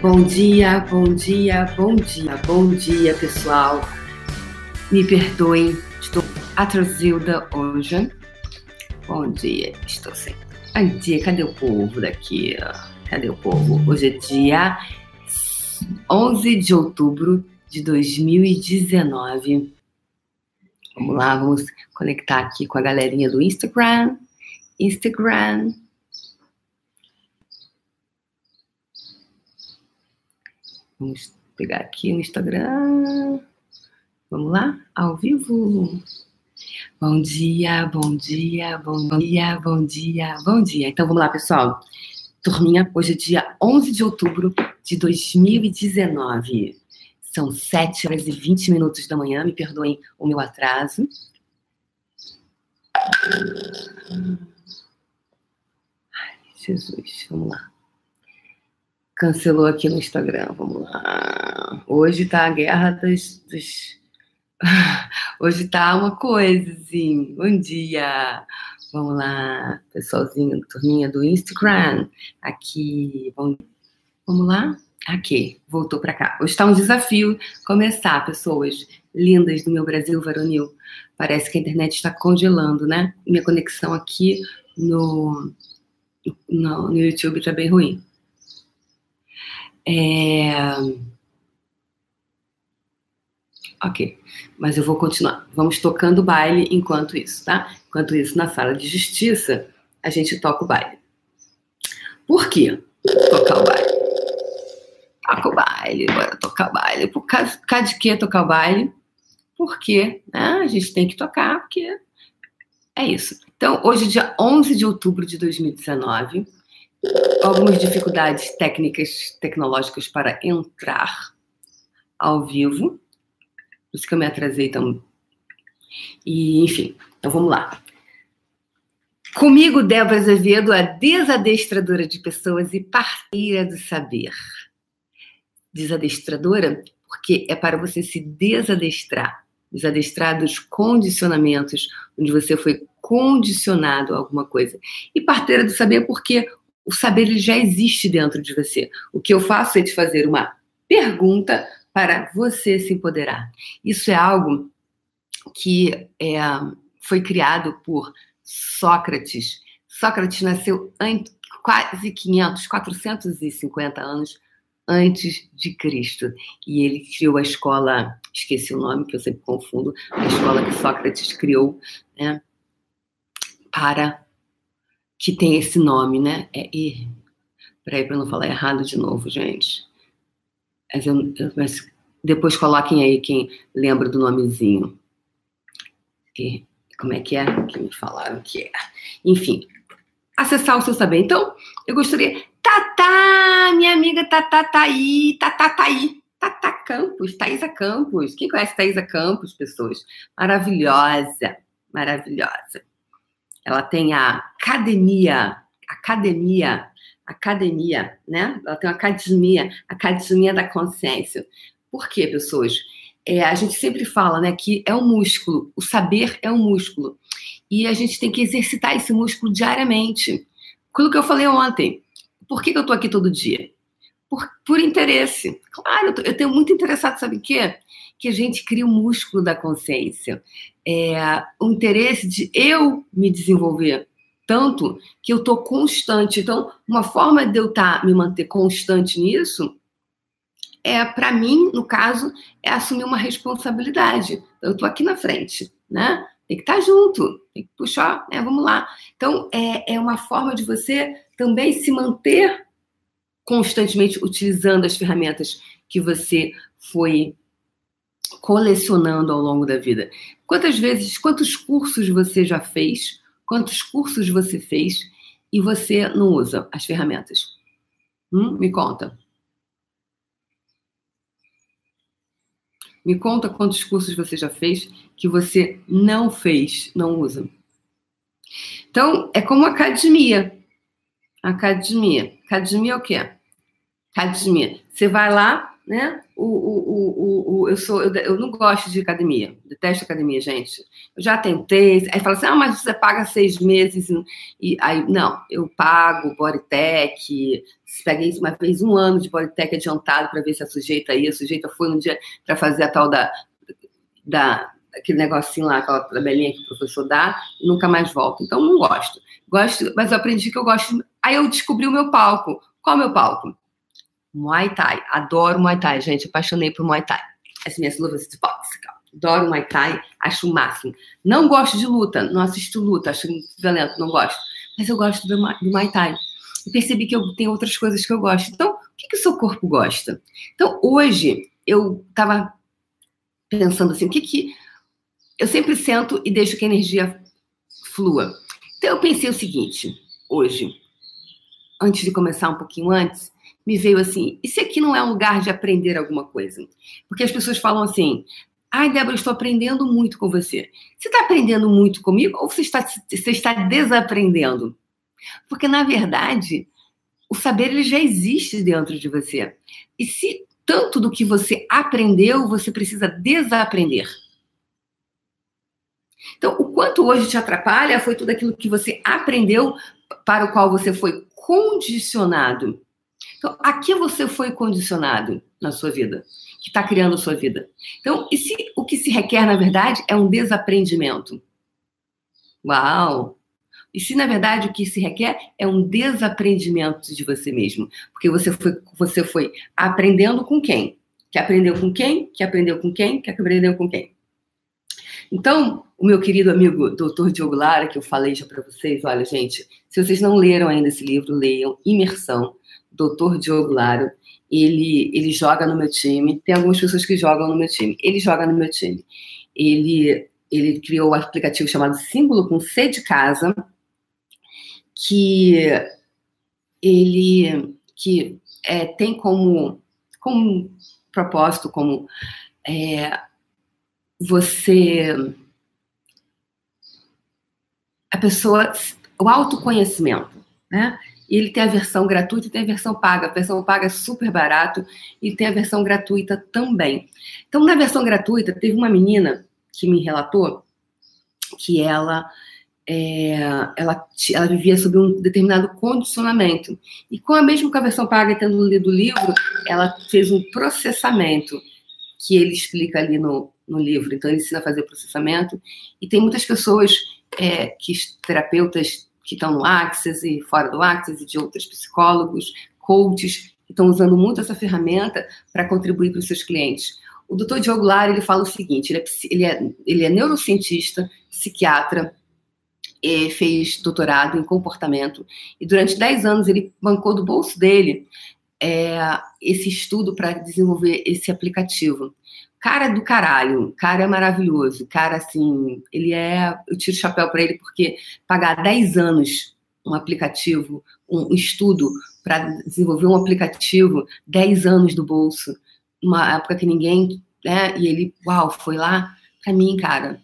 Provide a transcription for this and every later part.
Bom dia, bom dia, bom dia, bom dia, pessoal. Me perdoem, estou atrasilda hoje. Bom dia, estou sem. Bom dia, cadê o povo daqui? Cadê o povo? Hoje é dia 11 de outubro de 2019. Vamos lá, vamos conectar aqui com a galerinha do Instagram. Instagram. Vamos pegar aqui o Instagram. Vamos lá? Ao vivo. Bom dia, bom dia, bom dia, bom dia, bom dia. Então vamos lá, pessoal. Turminha, hoje é dia 11 de outubro de 2019. São 7 horas e 20 minutos da manhã, me perdoem o meu atraso. Ai, Jesus, vamos lá. Cancelou aqui no Instagram, vamos lá. Hoje tá a guerra dos. dos... Hoje tá uma coisa, assim. Bom dia. Vamos lá, pessoalzinho, turminha do Instagram. Aqui, vamos lá? Aqui, voltou para cá. Hoje está um desafio começar, pessoas lindas do meu Brasil varonil. Parece que a internet está congelando, né? Minha conexão aqui no, no, no YouTube está bem ruim. É... Ok, mas eu vou continuar. Vamos tocando o baile enquanto isso, tá? Enquanto isso, na sala de justiça, a gente toca o baile. Por quê? Tocar o baile. Toca o baile, bora tocar o baile. Por causa, de que tocar o baile? Porque né, a gente tem que tocar, porque é isso. Então, hoje, dia 11 de outubro de 2019, algumas dificuldades técnicas, tecnológicas para entrar ao vivo. Por isso que eu me atrasei tão. E, enfim, então vamos lá. Comigo, Débora Azevedo, a desadestradora de pessoas e parceira do saber. Desadestradora, porque é para você se desadestrar desadestrar dos condicionamentos, onde você foi condicionado a alguma coisa. E parteira do saber, porque o saber ele já existe dentro de você. O que eu faço é te fazer uma pergunta para você se empoderar. Isso é algo que é, foi criado por Sócrates. Sócrates nasceu quase 500, 450 anos antes de Cristo. E ele criou a escola, esqueci o nome, que eu sempre confundo, a escola que Sócrates criou, né, para que tem esse nome, né? É E. Peraí, para não falar errado de novo, gente. Mas, eu, mas depois coloquem aí quem lembra do nomezinho. E, como é que é? Que me falaram que é. Enfim, acessar o seu saber. Então, eu gostaria. Tatá, minha amiga Tatá tá aí, Tatá tá aí. Tatá Campos, Thaisa Campos. Quem conhece Thaisa Campos, pessoas? Maravilhosa, maravilhosa. Ela tem a academia, academia, academia, né? Ela tem uma academia, academia da consciência. Por quê, pessoas? É, a gente sempre fala, né, que é um músculo, o saber é um músculo. E a gente tem que exercitar esse músculo diariamente. Aquilo que eu falei ontem. Por que, que eu tô aqui todo dia? Por, por interesse. Claro, eu, tô, eu tenho muito interessado, sabe o quê? Que a gente cria o músculo da consciência é, o interesse de eu me desenvolver tanto que eu estou constante. Então, uma forma de eu tá, me manter constante nisso é, para mim, no caso, é assumir uma responsabilidade. Eu estou aqui na frente, né? Tem que estar tá junto, tem que puxar, né? Vamos lá. Então, é, é uma forma de você também se manter constantemente utilizando as ferramentas que você foi colecionando ao longo da vida. Quantas vezes, quantos cursos você já fez? Quantos cursos você fez e você não usa as ferramentas? Hum? Me conta. Me conta quantos cursos você já fez que você não fez, não usa. Então, é como academia. Academia. Academia é o quê? Academia. Você vai lá, né? O, o, o, o, eu, sou, eu, eu não gosto de academia, detesto academia, gente. Eu já tentei, aí fala assim, ah, mas você paga seis meses, e aí, não, eu pago Bodytech, peguei uma vez um ano de Bodytech adiantado para ver se a sujeita ia, a sujeita foi um dia para fazer a tal da, da, aquele negocinho lá, aquela tabelinha que o professor dá, e nunca mais volta. Então, não gosto. Gosto, mas eu aprendi que eu gosto. Aí eu descobri o meu palco. Qual é o meu palco? Muay Thai. Adoro Muay Thai, gente. Apaixonei por Muay Thai. As minhas luvas de boxe, Adoro Muay Thai, acho o máximo. Não gosto de luta, não assisto luta, acho violento, não gosto. Mas eu gosto do, do Muay Thai. E percebi que eu tenho outras coisas que eu gosto. Então, o que, que o seu corpo gosta? Então, hoje, eu estava pensando assim, o que que... Eu sempre sento e deixo que a energia flua. Então, eu pensei o seguinte, hoje, antes de começar um pouquinho antes, me veio assim: e se aqui não é um lugar de aprender alguma coisa? Porque as pessoas falam assim: ai, Débora, estou aprendendo muito com você. Você está aprendendo muito comigo ou você está, você está desaprendendo? Porque, na verdade, o saber ele já existe dentro de você. E se tanto do que você aprendeu, você precisa desaprender. Então, o quanto hoje te atrapalha foi tudo aquilo que você aprendeu para o qual você foi condicionado. Então, a que você foi condicionado na sua vida? Que está criando a sua vida. Então, e se o que se requer, na verdade, é um desaprendimento? Uau! E se, na verdade, o que se requer é um desaprendimento de você mesmo? Porque você foi, você foi aprendendo com quem? Que aprendeu com quem? Que aprendeu com quem? Que aprendeu com quem? Então, o meu querido amigo Dr. Diogo Lara, que eu falei já para vocês, olha, gente, se vocês não leram ainda esse livro, leiam Imersão. Dr. Diogo Laro, ele, ele joga no meu time. Tem algumas pessoas que jogam no meu time. Ele joga no meu time. Ele, ele criou um aplicativo chamado Símbolo com C de casa, que ele que é, tem como, como propósito, como é, você a pessoa o autoconhecimento, né? E ele tem a versão gratuita e tem a versão paga. A versão paga é super barato e tem a versão gratuita também. Então, na versão gratuita, teve uma menina que me relatou que ela é, ela, ela vivia sob um determinado condicionamento. E com a mesma com a versão paga, tendo lido o livro, ela fez um processamento que ele explica ali no, no livro. Então, ele ensina a fazer processamento. E tem muitas pessoas é, que terapeutas que estão no Access e fora do Access, e de outros psicólogos, coaches, que estão usando muito essa ferramenta para contribuir para os seus clientes. O doutor Diogo Lara, ele fala o seguinte, ele é, ele é, ele é neurocientista, psiquiatra, fez doutorado em comportamento, e durante 10 anos ele bancou do bolso dele é, esse estudo para desenvolver esse aplicativo. Cara do caralho, cara maravilhoso, cara assim, ele é. Eu tiro o chapéu para ele porque pagar 10 anos um aplicativo, um estudo para desenvolver um aplicativo, 10 anos do bolso, uma época que ninguém, né? E ele, uau, foi lá, para mim, cara,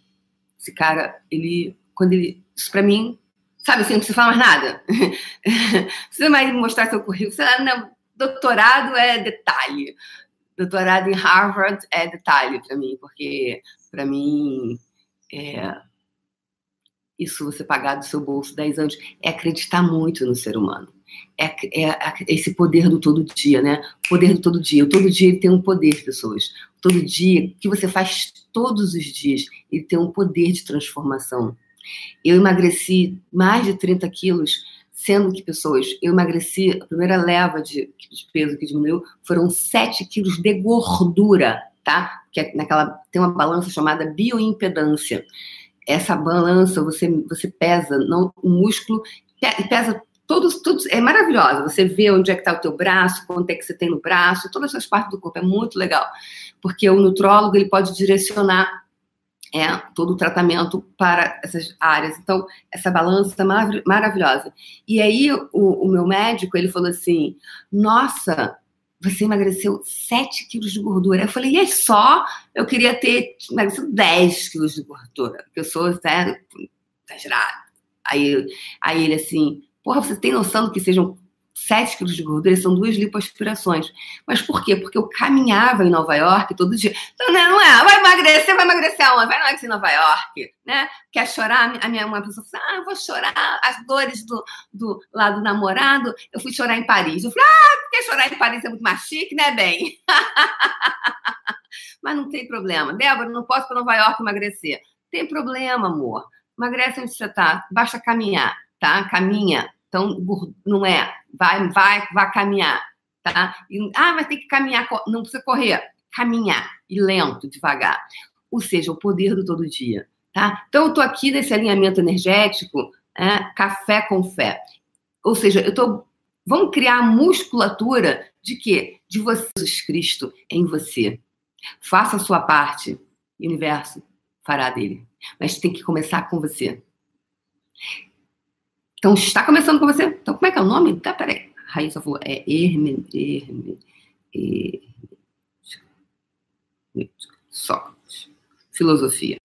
esse cara, ele, quando ele, isso para mim, sabe assim, não precisa falar mais nada. precisa mais mostrar seu currículo, sei lá, não, doutorado é detalhe doutorado em Harvard é detalhe para mim, porque para mim é, isso você pagar do seu bolso 10 anos é acreditar muito no ser humano. É, é, esse poder do todo dia, né? Poder do todo dia. Todo dia ele tem um poder, pessoas. Todo dia, o que você faz todos os dias, ele tem um poder de transformação. Eu emagreci mais de 30 quilos sendo que pessoas, eu emagreci, a primeira leva de, de peso que diminuiu foram 7 quilos de gordura, tá? Que é naquela, tem uma balança chamada bioimpedância. Essa balança, você, você pesa não, o músculo, pesa todos, todos, é maravilhosa. Você vê onde é que está o teu braço, quanto é que você tem no braço, todas essas partes do corpo, é muito legal. Porque o nutrólogo, ele pode direcionar é todo o tratamento para essas áreas. Então, essa balança é marav maravilhosa. E aí, o, o, meu médico, ele falou assim, nossa, você emagreceu 7 quilos de gordura. Eu falei, e é só? Eu queria ter emagrecido 10 quilos de gordura, eu sou exagerado. Aí, aí ele assim, porra, você tem noção do que sejam 7 quilos de gordura são duas lipoaspirações. Mas por quê? Porque eu caminhava em Nova York todo dia. Então, né, não é, vai emagrecer, vai emagrecer aonde? Vai emagrecer em Nova York, né? Quer chorar? A minha uma pessoa fala, ah, eu vou chorar as dores do, do, lá do namorado. Eu fui chorar em Paris. Eu falei, ah, porque chorar em Paris é muito mais chique, né, bem? Mas não tem problema. Débora, não posso para Nova York emagrecer. Tem problema, amor. Emagrece onde você tá. Basta caminhar, tá? Caminha. Então, não é, vai, vai, vai caminhar, tá? E, ah, mas tem que caminhar, não precisa correr, caminhar, e lento, devagar. Ou seja, o poder do todo dia, tá? Então, eu tô aqui nesse alinhamento energético, é, café com fé. Ou seja, eu tô, vamos criar a musculatura de quê? De você, Jesus Cristo, em você. Faça a sua parte, o universo fará dele. Mas tem que começar com você. Então, está começando com você. Então, como é que é o nome? Tá, peraí. Raíssa falou, é Hermen, Hermen, Hermen, Sócrates. Filosofia.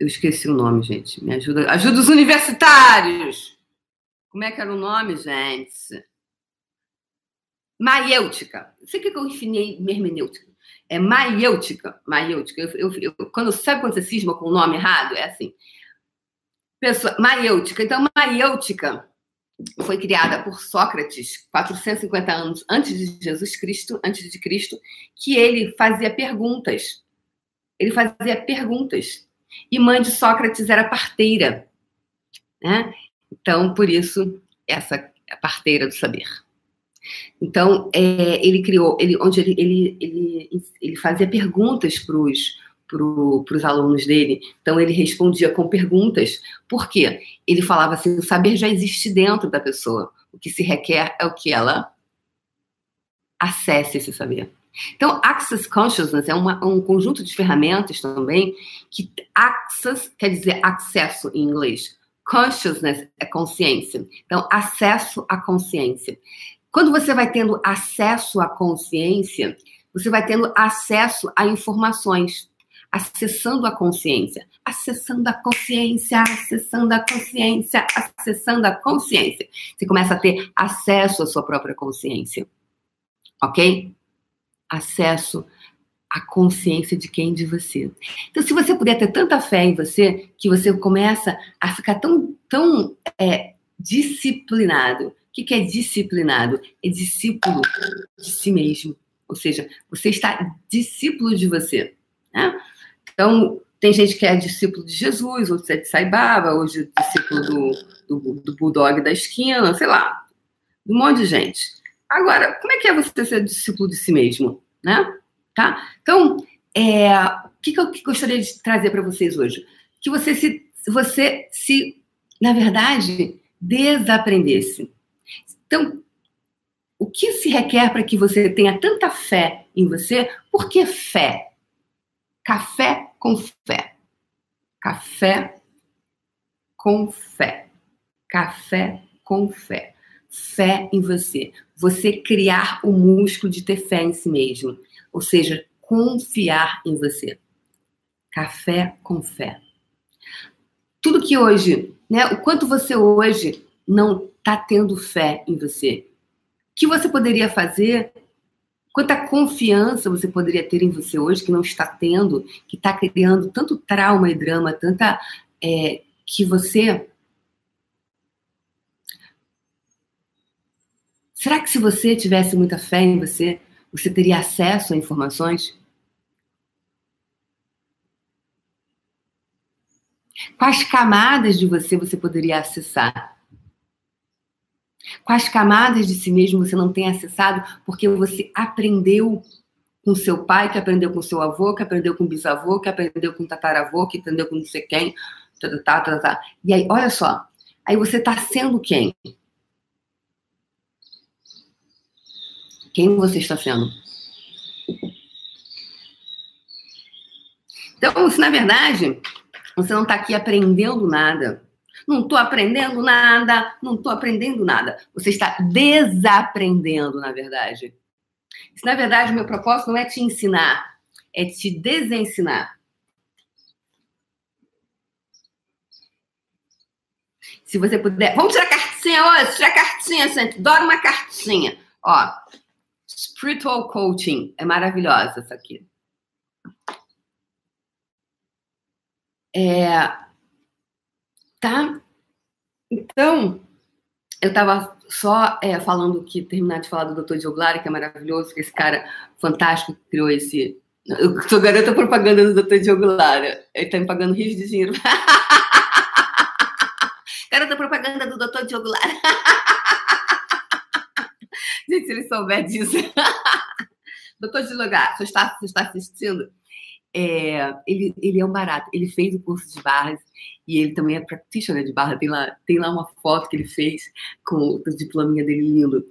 Eu esqueci o nome, gente. Me ajuda. Ajuda os universitários! Como é que era o nome, gente? Maiêutica. Sei que eu ensinei hermenêutica. É maiêutica. Maiêutica. Eu, eu, eu, quando, sabe quando você cisma com o nome errado? É assim. Pessoa, maiêutica. Então, maiêutica foi criada por Sócrates 450 anos antes de Jesus Cristo, antes de Cristo, que ele fazia perguntas. Ele fazia perguntas. E mãe de Sócrates era parteira. Né? Então, por isso, essa parteira do saber. Então, é, ele criou, ele, onde ele, ele, ele, ele fazia perguntas para os para os alunos dele. Então, ele respondia com perguntas. Por quê? Ele falava assim: o saber já existe dentro da pessoa. O que se requer é o que ela acesse esse saber. Então, Access Consciousness é uma, um conjunto de ferramentas também que access quer dizer acesso em inglês. Consciousness é consciência. Então, acesso à consciência. Quando você vai tendo acesso à consciência, você vai tendo acesso a informações acessando a consciência, acessando a consciência, acessando a consciência, acessando a consciência. Você começa a ter acesso à sua própria consciência. Ok? Acesso à consciência de quem? De você. Então, se você puder ter tanta fé em você, que você começa a ficar tão, tão é, disciplinado. O que, que é disciplinado? É discípulo de si mesmo. Ou seja, você está discípulo de você. Né? Então, tem gente que é discípulo de Jesus, outros é de Saibaba, hoje discípulo do, do, do Bulldog da esquina, sei lá, um monte de gente. Agora, como é que é você ser discípulo de si mesmo, né? Tá? Então, é, o que, que eu gostaria de trazer para vocês hoje? Que você se, você se, na verdade, desaprendesse. Então, o que se requer para que você tenha tanta fé em você? Por que fé? Café com fé. Café com fé. Café com fé. Fé em você. Você criar o músculo de ter fé em si mesmo. Ou seja, confiar em você. Café com fé. Tudo que hoje, né? O quanto você hoje não está tendo fé em você. O que você poderia fazer Quanta confiança você poderia ter em você hoje que não está tendo, que está criando tanto trauma e drama, tanta é, que você. Será que se você tivesse muita fé em você, você teria acesso a informações? Quais camadas de você você poderia acessar? Quais camadas de si mesmo você não tem acessado porque você aprendeu com seu pai, que aprendeu com seu avô, que aprendeu com bisavô, que aprendeu com tataravô, que aprendeu com não sei quem, tá, tá, tá, tá, tá. E aí, olha só, aí você está sendo quem? Quem você está sendo? Então, se na verdade você não está aqui aprendendo nada, não estou aprendendo nada, não estou aprendendo nada. Você está desaprendendo, na verdade. Se, na verdade, meu propósito não é te ensinar, é te desensinar. Se você puder. Vamos tirar cartinha hoje, tira a cartinha, gente. Adoro uma cartinha. Ó, Spiritual Coaching. É maravilhosa essa aqui. É, tá? Então, eu estava só é, falando que, terminar de falar do Dr. Dioglari, que é maravilhoso, que esse cara fantástico que criou esse. Eu sou garota propaganda do Dr. Dioglari. Ele está me pagando rios de dinheiro. garota propaganda do Dr. Dioglari. Gente, se ele souber disso. Doutor Dioglari, você está, você está assistindo? É, ele, ele é um barato. Ele fez o curso de barras e ele também é practitioner de barra. Tem lá, tem lá uma foto que ele fez com o diplominha dele lindo.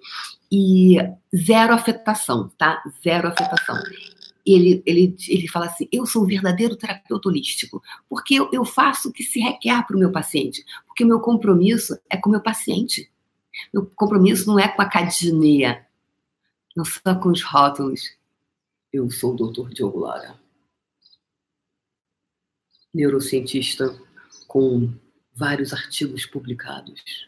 E zero afetação, tá? Zero afetação. Ele, ele, ele fala assim: eu sou um verdadeiro terapeuta holístico, porque eu, eu faço o que se requer para o meu paciente, porque o meu compromisso é com o meu paciente. Meu compromisso não é com a academia, não só com os rótulos. Eu sou o doutor Diogo Lara, neurocientista com vários artigos publicados.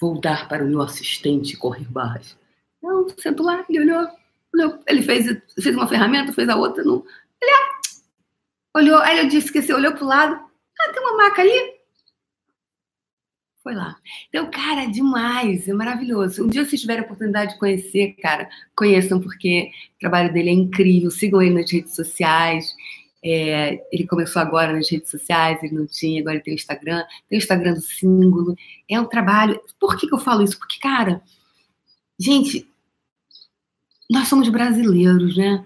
Vou dar para o meu assistente correr barras. Não, sento lá, ele olhou, olhou ele fez, fez uma ferramenta, fez a outra, não. Ele ah, olhou, aí ele disse que olhou para o lado, ah, tem uma maca ali. Foi lá. Então, cara, é demais, é maravilhoso. Um dia, se tiverem a oportunidade de conhecer, cara, conheçam, porque o trabalho dele é incrível. Sigam ele nas redes sociais. É, ele começou agora nas redes sociais, ele não tinha, agora ele tem o Instagram, tem o Instagram do símbolo. É um trabalho. Por que, que eu falo isso? Porque, cara, gente, nós somos brasileiros, né?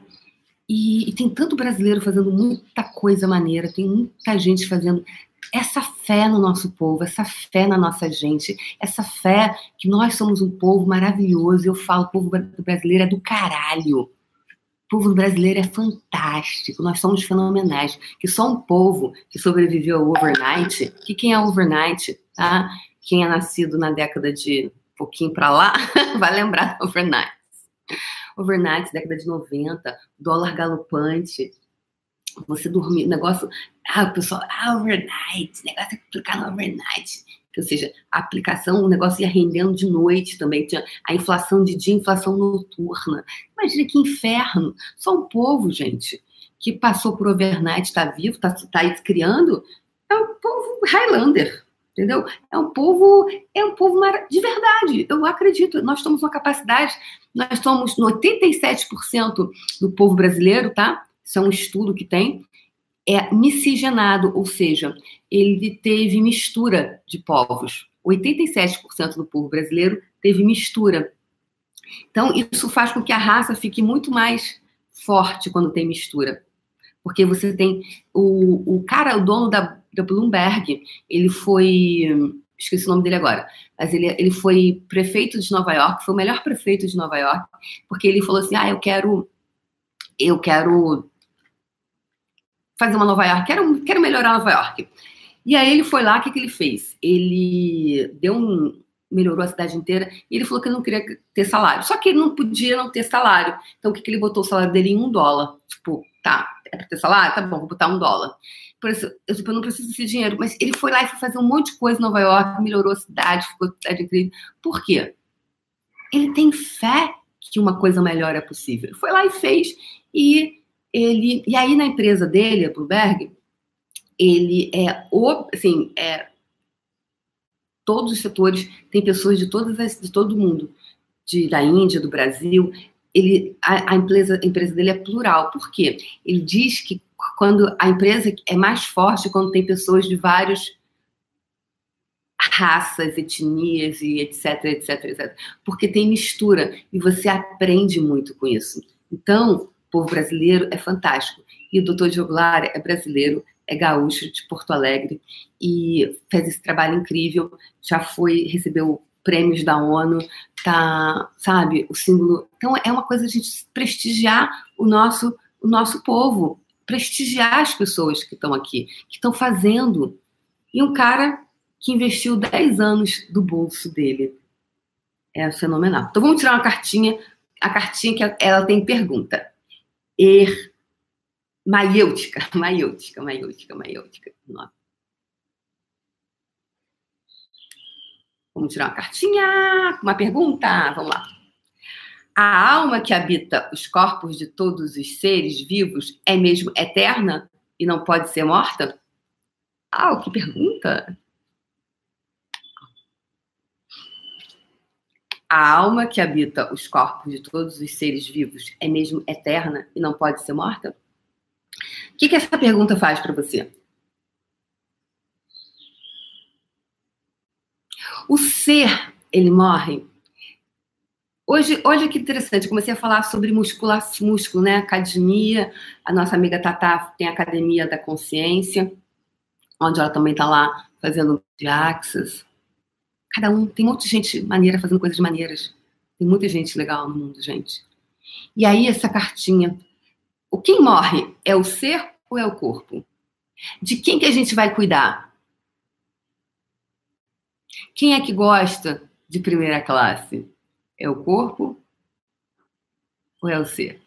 E, e, tem tanto brasileiro fazendo muita coisa maneira, tem muita gente fazendo essa fé no nosso povo, essa fé na nossa gente, essa fé que nós somos um povo maravilhoso. Eu falo, o povo brasileiro é do caralho povo brasileiro é fantástico, nós somos fenomenais. Que só um povo que sobreviveu ao overnight, que quem é overnight, tá? Quem é nascido na década de um pouquinho para lá, vai lembrar do overnight. Overnight, década de 90, dólar galopante. Você dormir, negócio. Ah, o pessoal, ah, overnight, negócio é clicar no overnight ou seja, a aplicação, o negócio ia rendendo de noite também, tinha a inflação de dia, inflação noturna. Imagina que inferno. Só um povo, gente, que passou por overnight, está vivo, está tá aí criando, é um povo Highlander, entendeu? É um povo, é um povo de verdade. Eu acredito, nós temos uma capacidade, nós somos no 87% do povo brasileiro, tá? Isso é um estudo que tem, é miscigenado, ou seja, ele teve mistura de povos. 87% do povo brasileiro teve mistura. Então, isso faz com que a raça fique muito mais forte quando tem mistura. Porque você tem o, o cara, o dono da, da Bloomberg, ele foi. Esqueci o nome dele agora, mas ele, ele foi prefeito de Nova York, foi o melhor prefeito de Nova York, porque ele falou assim: ah, eu quero. Eu quero fazer uma Nova York, quero, quero melhorar Nova York. E aí ele foi lá, o que, que ele fez? Ele deu um. melhorou a cidade inteira e ele falou que não queria ter salário. Só que ele não podia não ter salário. Então o que, que ele botou o salário dele em um dólar? Tipo, tá, é pra ter salário? Tá bom, vou botar um dólar. Por isso, eu, tipo, eu não preciso desse dinheiro. Mas ele foi lá e foi fazer um monte de coisa em Nova York, melhorou a cidade, ficou a cidade incrível. Por quê? Ele tem fé que uma coisa melhor é possível. Ele foi lá e fez. E ele e aí na empresa dele, a Bloomberg, ele é o, assim, é todos os setores tem pessoas de todas as, de todo mundo, de da Índia, do Brasil. Ele a, a empresa a empresa dele é plural. Por quê? Ele diz que quando a empresa é mais forte quando tem pessoas de vários raças, etnias e etc, etc, etc. Porque tem mistura e você aprende muito com isso. Então, povo brasileiro é fantástico. E o doutor Diogo Lara é brasileiro, é gaúcho de Porto Alegre e fez esse trabalho incrível. Já foi, recebeu prêmios da ONU, tá, sabe, o símbolo. Então é uma coisa a gente prestigiar o nosso, o nosso povo, prestigiar as pessoas que estão aqui, que estão fazendo. E um cara que investiu 10 anos do bolso dele. É fenomenal. Então vamos tirar uma cartinha, a cartinha que ela tem pergunta er maiêutica, maiêutica, maiêutica, maiêutica. Vamos tirar uma cartinha, uma pergunta. Vamos lá. A alma que habita os corpos de todos os seres vivos é mesmo eterna e não pode ser morta? Ah, que pergunta! A alma que habita os corpos de todos os seres vivos é mesmo eterna e não pode ser morta? O que, que essa pergunta faz para você? O ser, ele morre. Hoje, olha que interessante, comecei a falar sobre musculação, músculo, né? Academia, a nossa amiga Tatá tem a Academia da Consciência, onde ela também está lá fazendo de axis. Cada um, tem muita gente maneira fazendo coisas maneiras. Tem muita gente legal no mundo, gente. E aí, essa cartinha. O quem morre é o ser ou é o corpo? De quem que a gente vai cuidar? Quem é que gosta de primeira classe? É o corpo ou é o ser?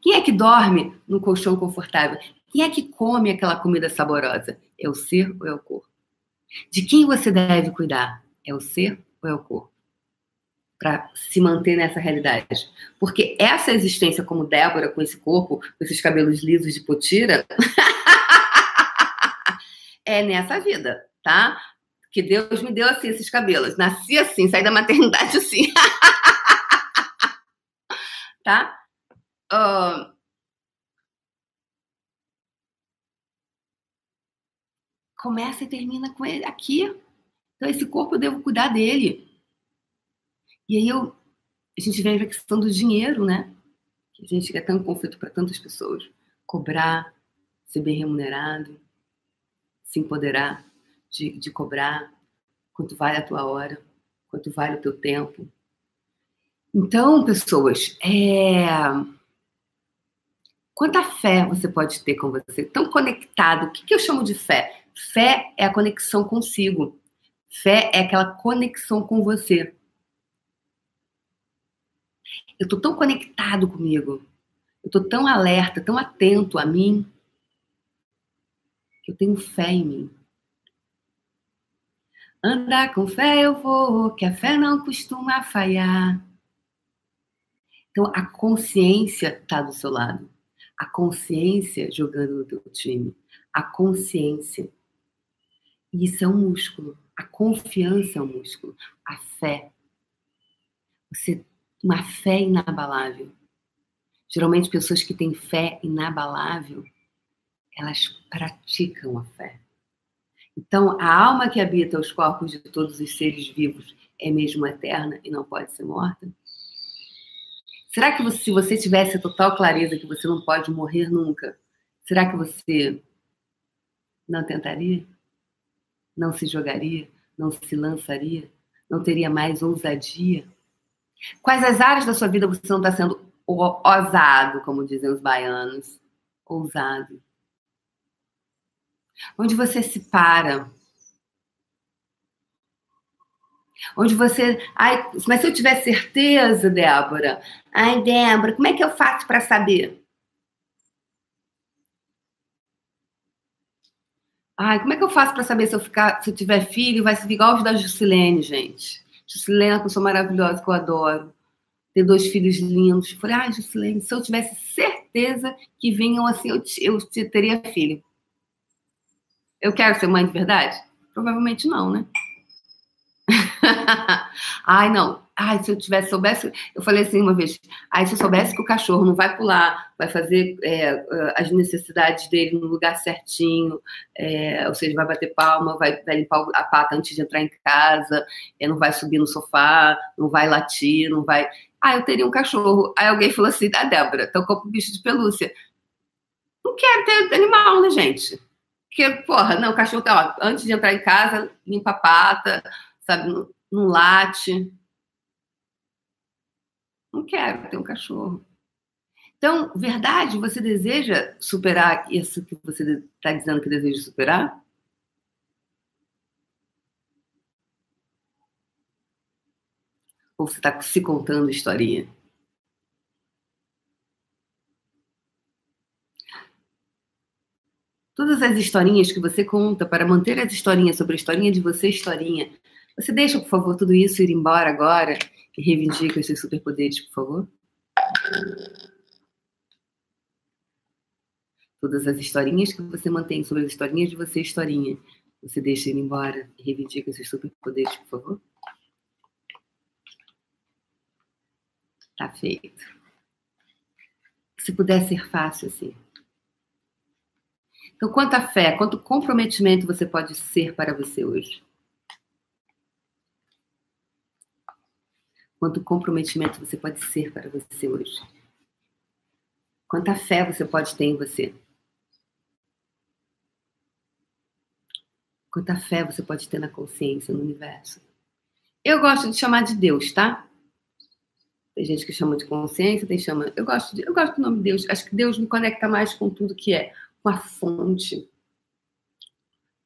Quem é que dorme no colchão confortável? Quem é que come aquela comida saborosa? É o ser ou é o corpo? De quem você deve cuidar? É o ser ou é o corpo? Para se manter nessa realidade. Porque essa existência como Débora, com esse corpo, com esses cabelos lisos de potira, é nessa vida, tá? que Deus me deu assim esses cabelos. Nasci assim, saí da maternidade assim. tá? Uh... Começa e termina com ele aqui. Então, esse corpo eu devo cuidar dele. E aí eu, a gente vem a questão do dinheiro, né? Que a gente quer tanto conflito para tantas pessoas. Cobrar, ser bem remunerado, se empoderar de, de cobrar, quanto vale a tua hora, quanto vale o teu tempo. Então, pessoas, é... quanta fé você pode ter com você? Tão conectado. O que, que eu chamo de fé? Fé é a conexão consigo. Fé é aquela conexão com você. Eu estou tão conectado comigo. Eu estou tão alerta, tão atento a mim, que eu tenho fé em mim. Andar com fé eu vou, que a fé não costuma falhar. Então, a consciência está do seu lado. A consciência jogando no teu time. A consciência. E isso é um músculo. A confiança é um músculo. A fé. Você, uma fé inabalável. Geralmente, pessoas que têm fé inabalável, elas praticam a fé. Então, a alma que habita os corpos de todos os seres vivos é mesmo eterna e não pode ser morta? Será que você, se você tivesse a total clareza que você não pode morrer nunca, será que você não tentaria? Não se jogaria? Não se lançaria? Não teria mais ousadia? Quais as áreas da sua vida você não está sendo ousado, como dizem os baianos? Ousado. Onde você se para. Onde você. Ai, mas se eu tiver certeza, Débora. Ai, Débora, como é que eu faço para saber? Ai, como é que eu faço para saber se eu ficar, se eu tiver filho, vai ser igual os da Juscelene, gente. Juscelene é uma pessoa maravilhosa que eu adoro. Ter dois filhos lindos. Falei, ai, Juscelene, se eu tivesse certeza que vinham assim, eu, eu teria filho. Eu quero ser mãe de verdade? Provavelmente não, né? Ai, não. Ai, se eu tivesse soubesse, eu falei assim uma vez. Ai, se eu soubesse que o cachorro não vai pular, vai fazer é, as necessidades dele no lugar certinho, é, ou seja, vai bater palma, vai, vai, limpar a pata antes de entrar em casa, é, não vai subir no sofá, não vai latir, não vai. Ah, eu teria um cachorro. Aí alguém falou assim: ah, Débora, tô com bicho de pelúcia. Não quero ter animal, né, gente? Porque, porra, não, o cachorro tá, ó, antes de entrar em casa, limpa a pata, sabe, não, não late. Não quero ter um cachorro. Então, verdade, você deseja superar isso que você está dizendo que deseja superar? Ou você está se contando historinha? Todas as historinhas que você conta para manter as historinhas sobre a historinha de você, historinha, Você deixa, por favor, tudo isso ir embora agora e reivindica os seus superpoderes, por favor? Todas as historinhas que você mantém sobre as historinhas de você, historinha, você deixa ir embora e reivindica os seus superpoderes, por favor? Tá feito. Se puder ser fácil assim. Então, quanta fé, quanto comprometimento você pode ser para você hoje? Quanto comprometimento você pode ser para você hoje? Quanta fé você pode ter em você? Quanta fé você pode ter na consciência, no universo? Eu gosto de chamar de Deus, tá? Tem gente que chama de consciência, tem chama. Eu gosto de, eu gosto do nome Deus. Acho que Deus me conecta mais com tudo que é, com a fonte.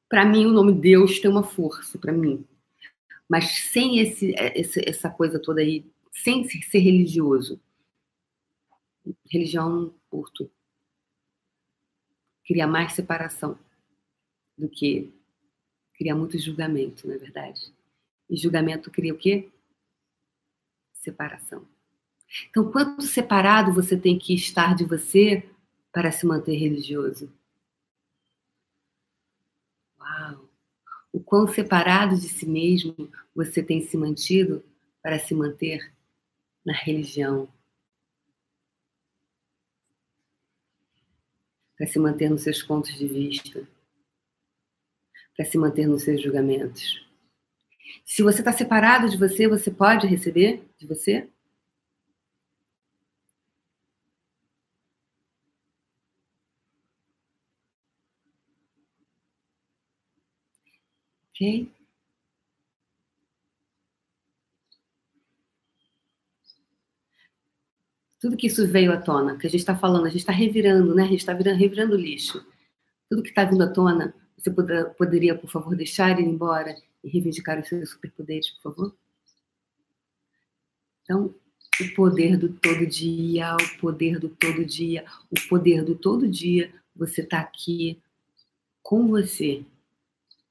Para mim, o nome Deus tem uma força para mim. Mas sem esse, esse, essa coisa toda aí, sem ser religioso. Religião curto. Cria mais separação do que cria muito julgamento, não é verdade? E julgamento cria o quê? Separação. Então, quanto separado você tem que estar de você para se manter religioso? Uau! O quão separado de si mesmo você tem se mantido para se manter na religião? Para se manter nos seus pontos de vista? Para se manter nos seus julgamentos? Se você está separado de você, você pode receber de você? Ok? Tudo que isso veio à tona, que a gente está falando, a gente está revirando, né? A gente está revirando lixo. Tudo que está vindo à tona, você poder, poderia, por favor, deixar ir embora e reivindicar os seus superpoderes, por favor? Então, o poder do todo dia, o poder do todo dia, o poder do todo dia, você está aqui com você,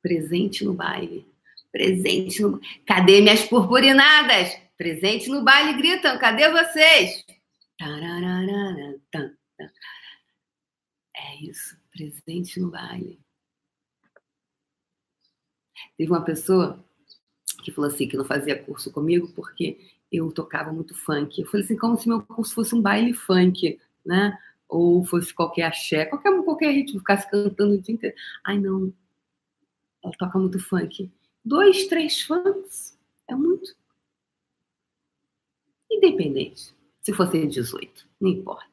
presente no baile. Presente no. Cadê minhas purpurinadas? Presente no baile gritam: cadê vocês? É isso, presente no baile. Teve uma pessoa que falou assim que não fazia curso comigo porque eu tocava muito funk. Eu falei assim, como se meu curso fosse um baile funk, né? Ou fosse qualquer axé, qualquer, qualquer ritmo, ficasse cantando o dia inteiro. Ai, não, ela toca muito funk. Dois, três fãs é muito. Independente. Se fosse 18, não importa.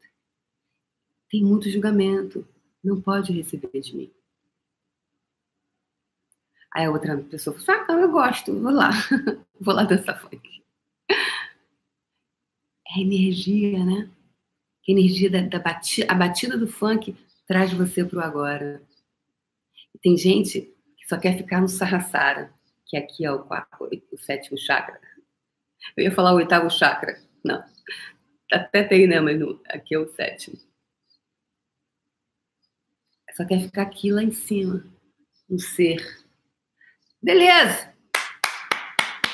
Tem muito julgamento. Não pode receber de mim. Aí a outra pessoa falou: Ah, eu gosto, vou lá. vou lá dançar funk. É energia, né? A energia da, da batida, a batida do funk traz você para o agora. Tem gente que só quer ficar no Sahasrara, que aqui é o, quarto, o sétimo chakra. Eu ia falar o oitavo chakra. Não. Até tem, né? Mas aqui é o sétimo. Só quer ficar aqui lá em cima, no ser. Beleza!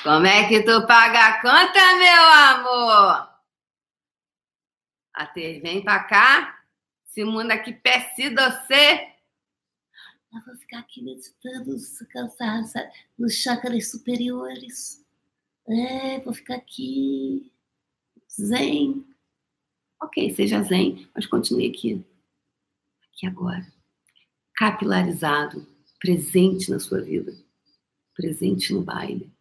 Como é que tu paga a conta, meu amor? Até vem pra cá. Esse mundo aqui precisa você. Eu vou ficar aqui meditando, cansada, nos chakras superiores. É, vou ficar aqui zen. Ok, seja zen, mas continue aqui. Aqui agora. Capilarizado, presente na sua vida. Presente no baile.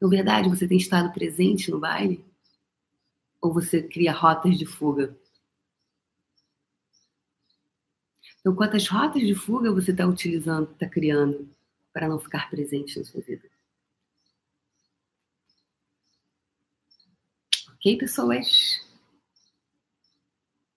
Na verdade, você tem estado presente no baile? Ou você cria rotas de fuga? Então, quantas rotas de fuga você está utilizando, está criando para não ficar presente na sua vida? Ok, pessoas?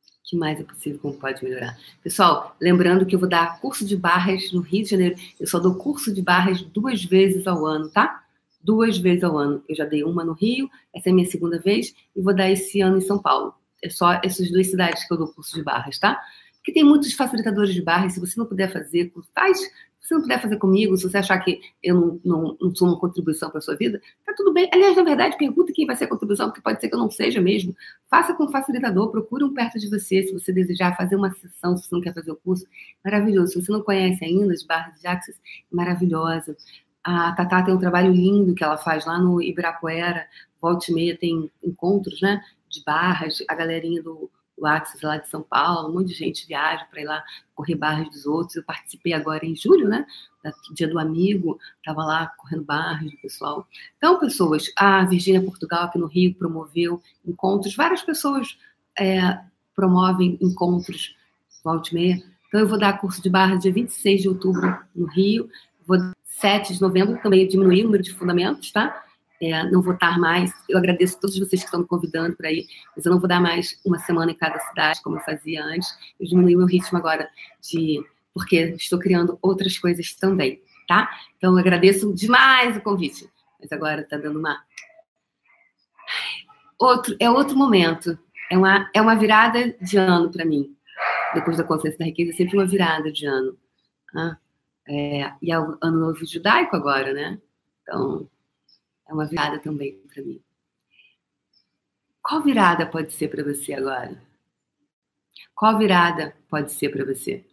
O que mais é possível? Como pode melhorar? Pessoal, lembrando que eu vou dar curso de barras no Rio de Janeiro. Eu só dou curso de barras duas vezes ao ano, tá? Duas vezes ao ano. Eu já dei uma no Rio, essa é a minha segunda vez, e vou dar esse ano em São Paulo. É só essas duas cidades que eu dou curso de barras, tá? Porque tem muitos facilitadores de barra, se você não puder fazer, faz, Se você não puder fazer comigo, se você achar que eu não, não, não sou uma contribuição para sua vida, tá tudo bem. Aliás, na verdade, pergunta quem vai ser a contribuição, porque pode ser que eu não seja mesmo. Faça com o facilitador, procure um perto de você, se você desejar fazer uma sessão, se você não quer fazer o curso. Maravilhoso. Se você não conhece ainda as barras de Axis, maravilhosa. A Tatá tem um trabalho lindo que ela faz lá no Ibirapuera. Volte e meia tem encontros, né? De barras, a galerinha do, do Axis lá de São Paulo, um monte de gente viaja para ir lá correr barras dos outros. Eu participei agora em julho, né? Dia do amigo, estava lá correndo barras do pessoal. Então, pessoas, a Virgínia Portugal aqui no Rio promoveu encontros, várias pessoas é, promovem encontros volte meia. Então, eu vou dar curso de barras dia 26 de outubro no Rio, vou 7 de novembro também diminuir o número de fundamentos, tá? É, não vou estar mais. Eu agradeço a todos vocês que estão me convidando para ir, mas eu não vou dar mais uma semana em cada cidade, como eu fazia antes. Eu diminui meu ritmo agora de. porque estou criando outras coisas também, tá? Então, eu agradeço demais o convite. Mas agora está dando uma. Outro, é outro momento. É uma, é uma virada de ano para mim. Depois da consciência da riqueza, é sempre uma virada de ano. Ah, é, e é o ano novo judaico agora, né? Então, é uma virada também para mim. Qual virada pode ser para você agora? Qual virada pode ser para você?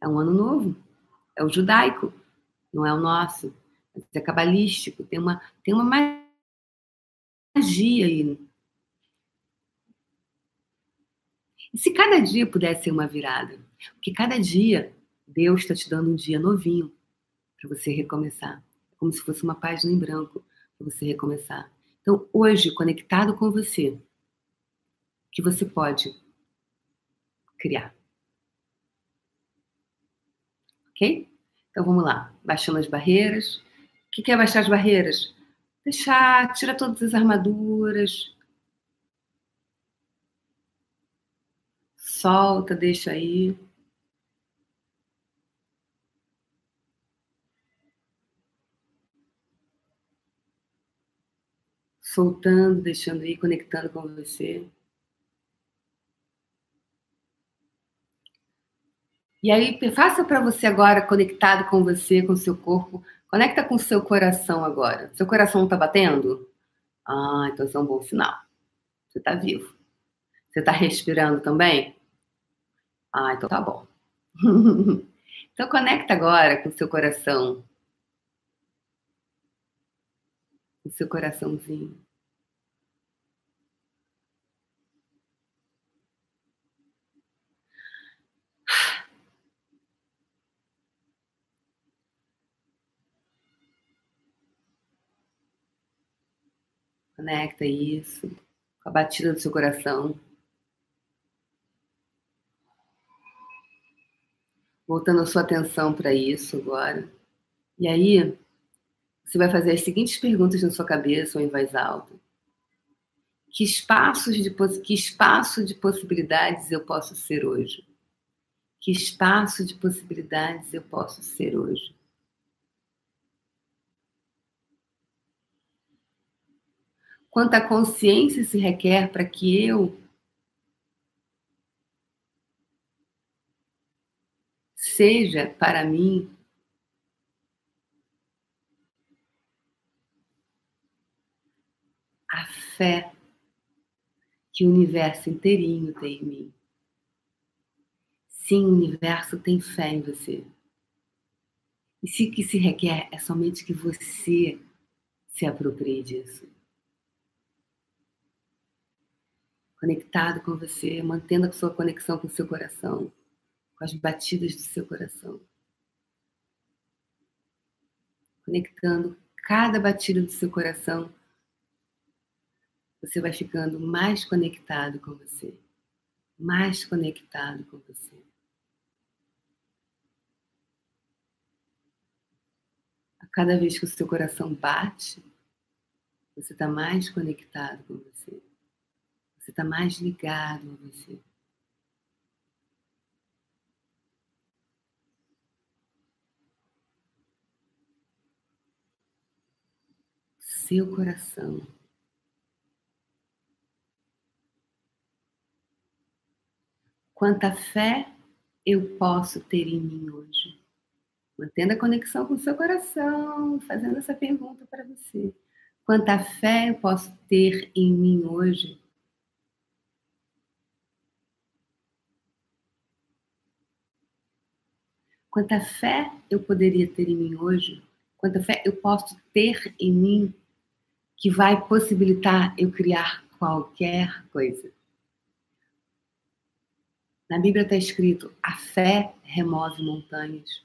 É um ano novo. É o judaico, não é o nosso. É cabalístico. Tem uma, tem uma magia aí. E se cada dia pudesse ser uma virada? Porque cada dia Deus está te dando um dia novinho para você recomeçar. É como se fosse uma página em branco para você recomeçar. Então, hoje, conectado com você, que você pode criar. Ok? Então vamos lá. Baixando as barreiras. O que é baixar as barreiras? Deixar, tira todas as armaduras. Solta, deixa aí. Soltando, deixando ir, conectando com você. E aí, faça para você agora, conectado com você, com seu corpo. Conecta com seu coração agora. Seu coração está batendo? Ah, então isso é um bom sinal. Você está vivo. Você está respirando também? Ah, então tá bom. então conecta agora com seu coração. Com seu coraçãozinho. Conecta isso com a batida do seu coração. Voltando a sua atenção para isso agora. E aí, você vai fazer as seguintes perguntas na sua cabeça ou em voz alta. Que espaços de que espaço de possibilidades eu posso ser hoje? Que espaço de possibilidades eu posso ser hoje? Quanta consciência se requer para que eu seja para mim a fé que o universo inteirinho tem em mim. Sim, o universo tem fé em você. E se o que se requer é somente que você se aproprie disso. Conectado com você, mantendo a sua conexão com o seu coração, com as batidas do seu coração. Conectando cada batida do seu coração, você vai ficando mais conectado com você, mais conectado com você. A cada vez que o seu coração bate, você está mais conectado com você. Está mais ligado a você. Seu coração. Quanta fé eu posso ter em mim hoje? Mantendo a conexão com o seu coração, fazendo essa pergunta para você. Quanta fé eu posso ter em mim hoje? Quanta fé eu poderia ter em mim hoje? Quanta fé eu posso ter em mim que vai possibilitar eu criar qualquer coisa? Na Bíblia está escrito: a fé remove montanhas.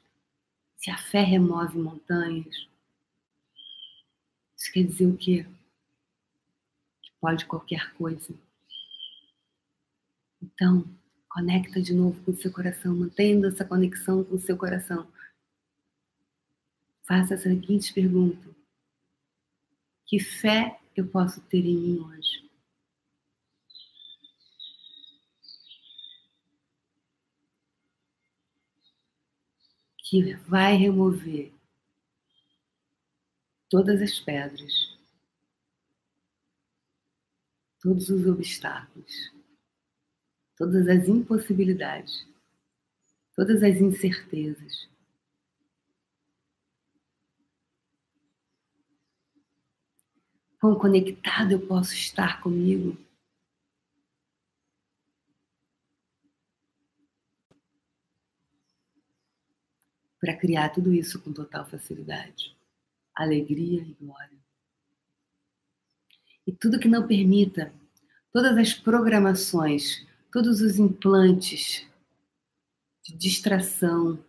Se a fé remove montanhas, isso quer dizer o quê? Que pode qualquer coisa. Então, conecta de novo com o seu coração, mantendo essa conexão com o seu coração. Faça a seguinte pergunta: Que fé eu posso ter em mim hoje? Que vai remover todas as pedras, todos os obstáculos, todas as impossibilidades, todas as incertezas. Quão conectado eu posso estar comigo? Para criar tudo isso com total facilidade alegria e glória. E tudo que não permita, todas as programações, todos os implantes de distração,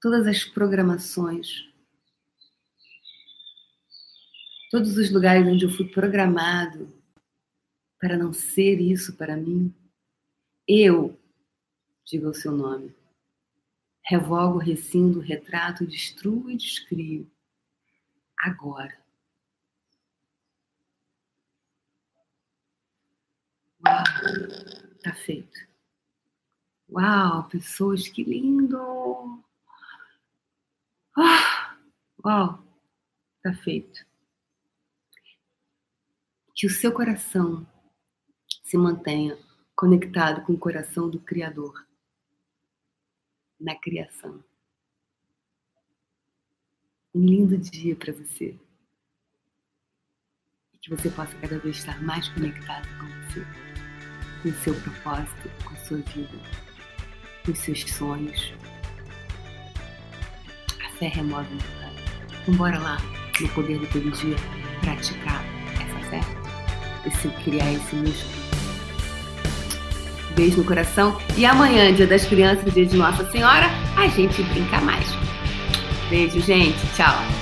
todas as programações, todos os lugares onde eu fui programado para não ser isso para mim, eu, diga o seu nome, revogo, rescindo, retrato, destruo e descrio agora. Uau, tá feito. Uau, pessoas, que lindo! Ah, uau, tá feito. Que o seu coração se mantenha conectado com o coração do Criador na criação. Um lindo dia para você. E que você possa cada vez estar mais conectado com você, com o seu propósito, com a sua vida, com os seus sonhos. A fé remove montanha. Então, bora lá, no poder do teu dia, praticar essa fé, esse criar esse músculo. Beijo no coração. E amanhã, dia das crianças, dia de Nossa Senhora, a gente brinca mais. Beijo, gente. Tchau.